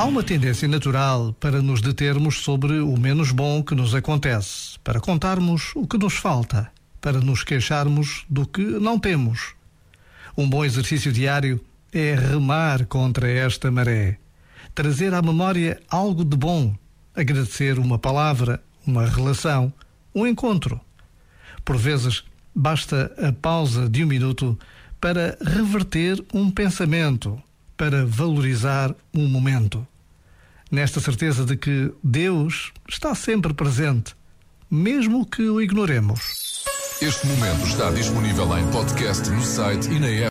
Há uma tendência natural para nos determos sobre o menos bom que nos acontece, para contarmos o que nos falta, para nos queixarmos do que não temos. Um bom exercício diário é remar contra esta maré, trazer à memória algo de bom, agradecer uma palavra, uma relação, um encontro. Por vezes, basta a pausa de um minuto para reverter um pensamento, para valorizar um momento nesta certeza de que Deus está sempre presente, mesmo que o ignoremos. Este momento está disponível em podcast no site e na app.